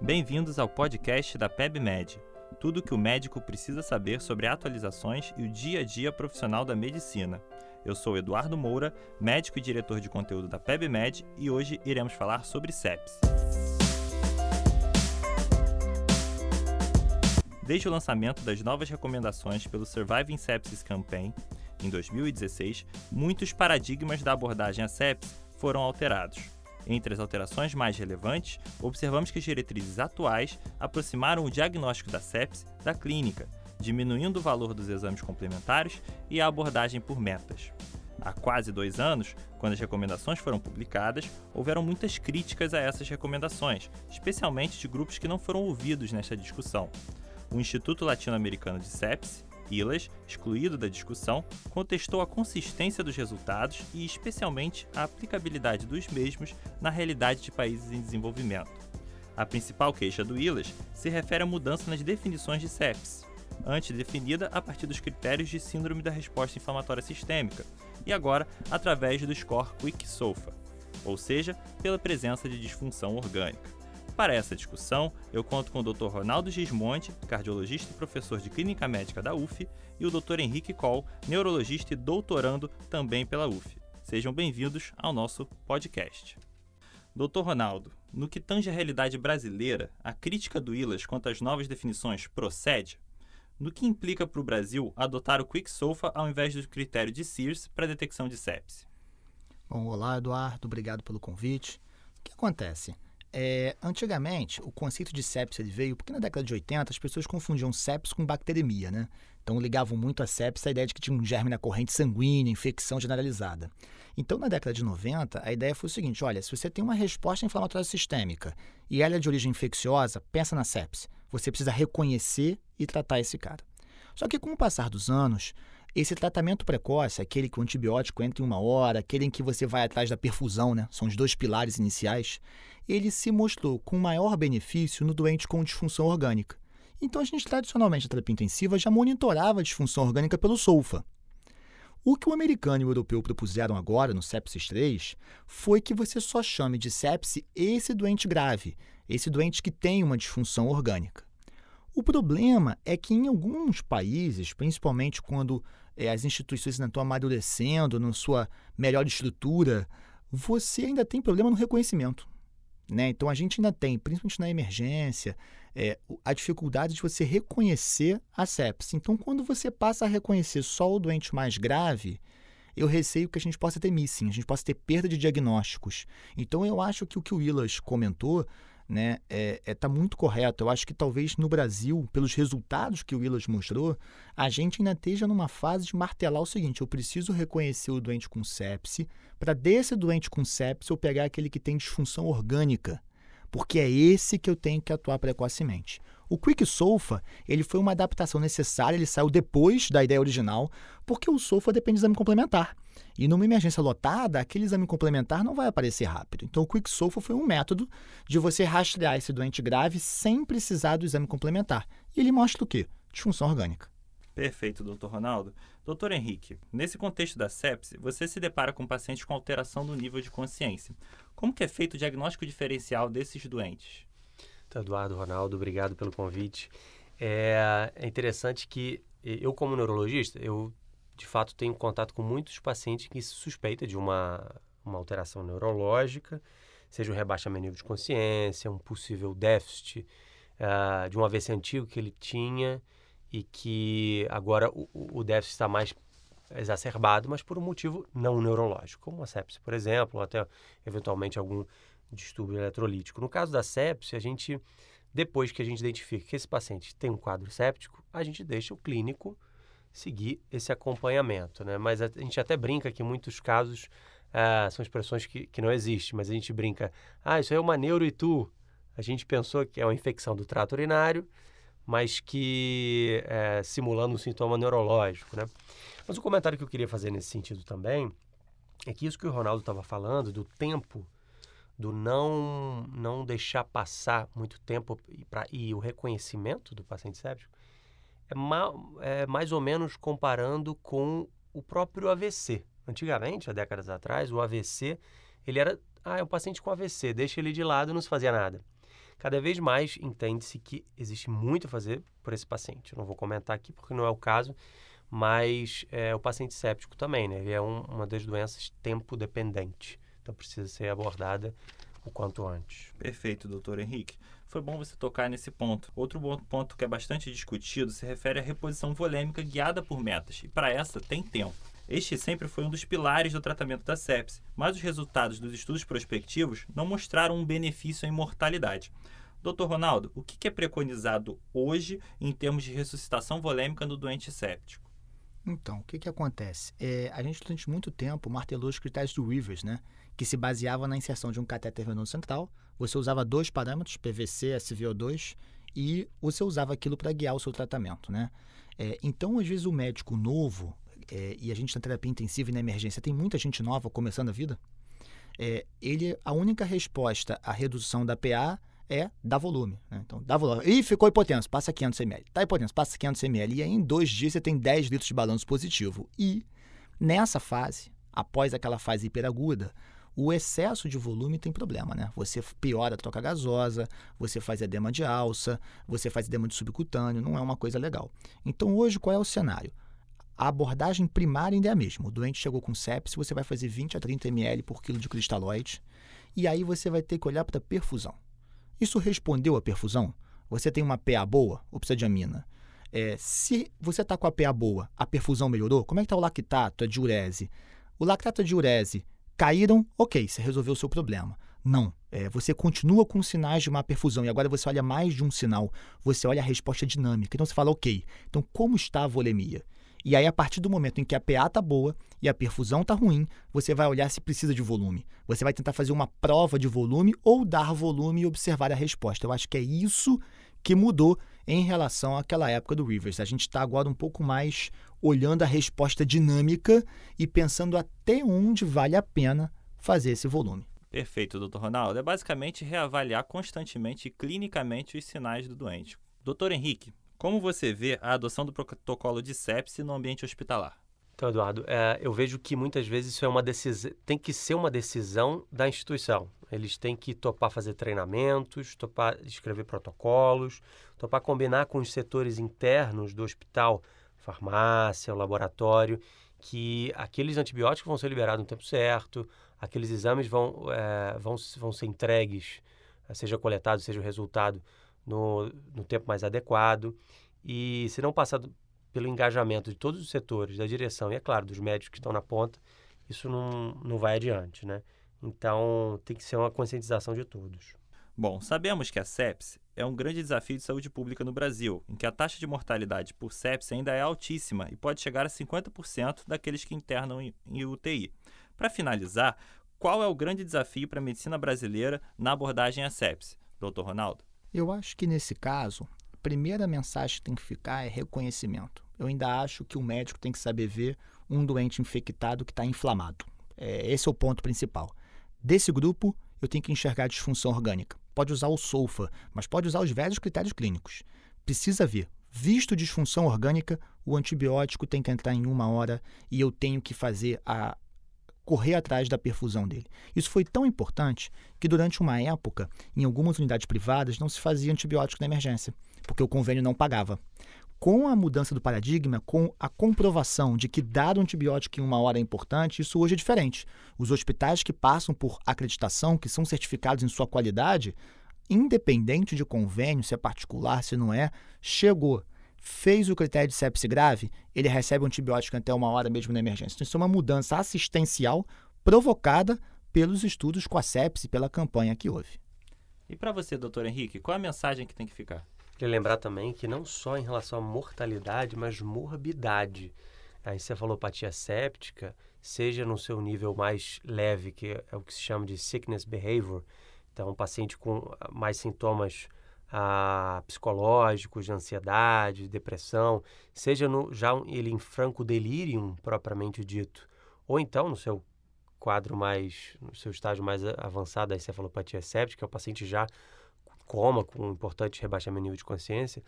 Bem-vindos ao podcast da PebMed. Tudo o que o médico precisa saber sobre atualizações e o dia a dia profissional da medicina. Eu sou Eduardo Moura, médico e diretor de conteúdo da PebMed, e hoje iremos falar sobre sepsis. Desde o lançamento das novas recomendações pelo Surviving Sepsis Campaign, em 2016, muitos paradigmas da abordagem à sepsis foram alterados. Entre as alterações mais relevantes, observamos que as diretrizes atuais aproximaram o diagnóstico da sepsis da clínica, diminuindo o valor dos exames complementares e a abordagem por metas. Há quase dois anos, quando as recomendações foram publicadas, houveram muitas críticas a essas recomendações, especialmente de grupos que não foram ouvidos nesta discussão. O Instituto Latino-Americano de Sepsis, ILAS, excluído da discussão, contestou a consistência dos resultados e, especialmente, a aplicabilidade dos mesmos na realidade de países em desenvolvimento. A principal queixa do ILAS se refere à mudança nas definições de sepsis, antes definida a partir dos critérios de síndrome da resposta inflamatória sistêmica, e agora através do score Quick-SOFA, ou seja, pela presença de disfunção orgânica. Para essa discussão, eu conto com o Dr. Ronaldo Gismonte, cardiologista e professor de Clínica Médica da UF, e o Dr. Henrique Coll, neurologista e doutorando também pela UF. Sejam bem-vindos ao nosso podcast. Dr. Ronaldo, no que tange a realidade brasileira, a crítica do ILAS quanto às novas definições procede? No que implica para o Brasil adotar o Quick-SOFA ao invés do critério de Sears para detecção de sepse? Bom, olá Eduardo, obrigado pelo convite. O que acontece? É, antigamente, o conceito de sepsis ele veio porque na década de 80 as pessoas confundiam sepsis com bacteremia, né? Então ligavam muito a sepsis à ideia de que tinha um germe na corrente sanguínea, infecção generalizada. Então, na década de 90, a ideia foi o seguinte: olha, se você tem uma resposta inflamatória sistêmica e ela é de origem infecciosa, pensa na sepsis. Você precisa reconhecer e tratar esse cara. Só que com o passar dos anos, esse tratamento precoce, aquele que o antibiótico entra em uma hora, aquele em que você vai atrás da perfusão, né? São os dois pilares iniciais. Ele se mostrou com maior benefício no doente com disfunção orgânica. Então, a gente tradicionalmente, a terapia intensiva já monitorava a disfunção orgânica pelo SOFA. O que o americano e o europeu propuseram agora no sepsis 3 foi que você só chame de sepse esse doente grave, esse doente que tem uma disfunção orgânica. O problema é que em alguns países, principalmente quando é, as instituições ainda estão amadurecendo na sua melhor estrutura, você ainda tem problema no reconhecimento. Né? Então a gente ainda tem, principalmente na emergência, é, a dificuldade de você reconhecer a sepsis. Então, quando você passa a reconhecer só o doente mais grave, eu receio que a gente possa ter missing, a gente possa ter perda de diagnósticos. Então, eu acho que o que o Willas comentou né, é, é, tá muito correto. Eu acho que talvez no Brasil, pelos resultados que o Willas mostrou, a gente ainda esteja numa fase de martelar o seguinte: eu preciso reconhecer o doente com sepse, para desse doente com sepse eu pegar aquele que tem disfunção orgânica, porque é esse que eu tenho que atuar precocemente. O Quick Sofa, ele foi uma adaptação necessária, ele saiu depois da ideia original, porque o Sofa depende de exame complementar. E numa emergência lotada, aquele exame complementar não vai aparecer rápido. Então, o Quick Sofa foi um método de você rastrear esse doente grave sem precisar do exame complementar. E ele mostra o quê? Disfunção orgânica. Perfeito, doutor Ronaldo. Doutor Henrique, nesse contexto da sepse, você se depara com pacientes com alteração do nível de consciência. Como que é feito o diagnóstico diferencial desses doentes? Então, Eduardo, Ronaldo, obrigado pelo convite. É, é interessante que eu, como neurologista, eu de fato tenho contato com muitos pacientes que se suspeita de uma, uma alteração neurológica, seja um rebaixamento de consciência, um possível déficit uh, de um AVC antigo que ele tinha e que agora o, o déficit está mais exacerbado, mas por um motivo não neurológico, como a sepse, por exemplo, ou até eventualmente algum distúrbio eletrolítico. No caso da sepse, a gente, depois que a gente identifica que esse paciente tem um quadro séptico, a gente deixa o clínico seguir esse acompanhamento, né? Mas a, gente até brinca que muitos casos ah, são expressões que, que não existem, mas a gente brinca, ah, isso aí é uma neuroitu. A gente pensou que é uma infecção do trato urinário, mas que é, simulando um sintoma neurológico, né? Mas o comentário que eu queria fazer nesse sentido também é que isso que o Ronaldo estava falando, do tempo do não não deixar passar muito tempo e, pra, e o reconhecimento do paciente séptico é, ma, é mais ou menos comparando com o próprio AVC. Antigamente, há décadas atrás, o AVC ele era ah, é um paciente com AVC, deixa ele de lado, não se fazia nada. Cada vez mais entende-se que existe muito a fazer por esse paciente. Eu não vou comentar aqui porque não é o caso, mas é, o paciente séptico também, né? Ele é um, uma das doenças tempo dependente, então precisa ser abordada o quanto antes. Perfeito, doutor Henrique. Foi bom você tocar nesse ponto. Outro ponto que é bastante discutido se refere à reposição volêmica guiada por metas, e para essa tem tempo. Este sempre foi um dos pilares do tratamento da sepse, mas os resultados dos estudos prospectivos não mostraram um benefício em mortalidade. Doutor Ronaldo, o que é preconizado hoje em termos de ressuscitação volêmica no doente séptico? Então, o que, que acontece? É, a gente, durante muito tempo, martelou os critérios do Rivers, né? Que se baseava na inserção de um catéter venoso central. Você usava dois parâmetros, PVC, SVO2, e você usava aquilo para guiar o seu tratamento, né? É, então, às vezes, o médico novo, é, e a gente na terapia intensiva e na emergência tem muita gente nova começando a vida, é, ele, a única resposta à redução da PA é dar volume. Né? Então, dá volume. Ih, ficou hipotenso, passa 500 ml. Tá hipotenso, passa 500 ml. E aí, em dois dias, você tem 10 litros de balanço positivo. E nessa fase, após aquela fase hiperaguda, o excesso de volume tem problema, né? Você piora a troca gasosa, você faz edema de alça, você faz edema de subcutâneo, não é uma coisa legal. Então, hoje, qual é o cenário? A abordagem primária ainda é a mesma. O doente chegou com sepsis, você vai fazer 20 a 30 ml por quilo de cristalóide, e aí você vai ter que olhar para a perfusão. Isso respondeu à perfusão? Você tem uma PA boa ou precisa de amina? É, se você está com a PA boa, a perfusão melhorou, como é que está o lactato, a diurese? O lactato e a diurese caíram, ok, você resolveu o seu problema. Não, é, você continua com sinais de má perfusão e agora você olha mais de um sinal, você olha a resposta dinâmica. Então você fala, ok, então como está a volemia? E aí, a partir do momento em que a PA está boa e a perfusão está ruim, você vai olhar se precisa de volume. Você vai tentar fazer uma prova de volume ou dar volume e observar a resposta. Eu acho que é isso que mudou em relação àquela época do Rivers. A gente está agora um pouco mais olhando a resposta dinâmica e pensando até onde vale a pena fazer esse volume. Perfeito, doutor Ronaldo. É basicamente reavaliar constantemente e clinicamente os sinais do doente. Doutor Henrique, como você vê a adoção do protocolo de sepse no ambiente hospitalar? Então, Eduardo, é, eu vejo que muitas vezes isso é uma decisão, tem que ser uma decisão da instituição. Eles têm que topar fazer treinamentos, topar escrever protocolos, topar combinar com os setores internos do hospital, farmácia, laboratório, que aqueles antibióticos vão ser liberados no tempo certo, aqueles exames vão, é, vão, vão ser entregues, seja coletado, seja o resultado no, no tempo mais adequado. E se não passar pelo engajamento de todos os setores, da direção e, é claro, dos médicos que estão na ponta, isso não, não vai adiante, né? Então, tem que ser uma conscientização de todos. Bom, sabemos que a sepse é um grande desafio de saúde pública no Brasil, em que a taxa de mortalidade por sepse ainda é altíssima e pode chegar a 50% daqueles que internam em UTI. Para finalizar, qual é o grande desafio para a medicina brasileira na abordagem à sepse? Dr. Ronaldo? Eu acho que nesse caso, a primeira mensagem que tem que ficar é reconhecimento. Eu ainda acho que o médico tem que saber ver um doente infectado que está inflamado. É, esse é o ponto principal. Desse grupo, eu tenho que enxergar disfunção orgânica. Pode usar o SOFA, mas pode usar os velhos critérios clínicos. Precisa ver. Visto disfunção orgânica, o antibiótico tem que entrar em uma hora e eu tenho que fazer a, correr atrás da perfusão dele. Isso foi tão importante que durante uma época, em algumas unidades privadas, não se fazia antibiótico na emergência, porque o convênio não pagava. Com a mudança do paradigma, com a comprovação de que dar um antibiótico em uma hora é importante, isso hoje é diferente. Os hospitais que passam por acreditação, que são certificados em sua qualidade, independente de convênio, se é particular, se não é, chegou fez o critério de sepse grave, ele recebe um antibiótico até uma hora mesmo na emergência. Então, isso é uma mudança assistencial provocada pelos estudos com a sepse, pela campanha que houve. E para você, doutor Henrique, qual a mensagem que tem que ficar? Queria lembrar também que não só em relação à mortalidade, mas morbidade. A encefalopatia séptica, seja no seu nível mais leve, que é o que se chama de sickness behavior, então um paciente com mais sintomas ah, psicológicos, de ansiedade, depressão, seja no, já ele em franco delírio propriamente dito, ou então no seu quadro mais, no seu estágio mais avançado da encefalopatia séptica, é o paciente já coma com um importante rebaixamento de nível de consciência,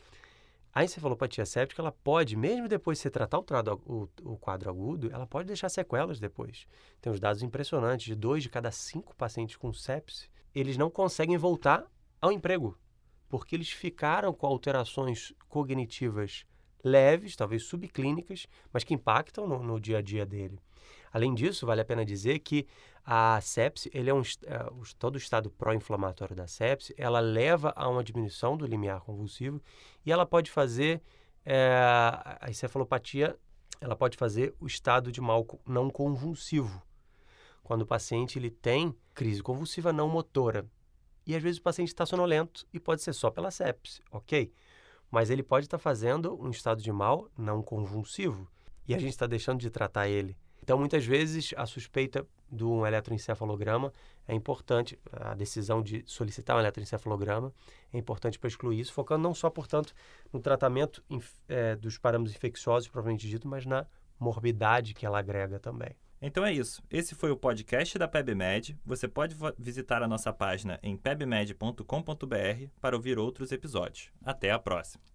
a encefalopatia séptica, ela pode, mesmo depois de você tratar o, o, o, quadro agudo, ela pode deixar sequelas depois. Tem uns dados impressionantes, de dois de cada cinco pacientes com sepse, eles não conseguem voltar ao emprego, porque eles ficaram com alterações cognitivas leves, talvez subclínicas, mas que impactam no, no dia a dia dele. Além disso, vale a pena dizer que a sepse, ele é um, é, todo o estado pró-inflamatório da sepse, ela leva a uma diminuição do limiar convulsivo e ela pode fazer é, a encefalopatia, ela pode fazer o estado de mal não convulsivo, quando o paciente ele tem crise convulsiva não motora. E às vezes o paciente está sonolento e pode ser só pela sepse, ok? Mas ele pode estar tá fazendo um estado de mal não convulsivo e a gente está deixando de tratar ele. Então, muitas vezes, a suspeita de um eletroencefalograma é importante, a decisão de solicitar um eletroencefalograma é importante para excluir isso, focando não só, portanto, no tratamento é, dos parâmetros infecciosos, propriamente dito, mas na morbidade que ela agrega também. Então é isso. Esse foi o podcast da PebMed. Você pode visitar a nossa página em pebmed.com.br para ouvir outros episódios. Até a próxima!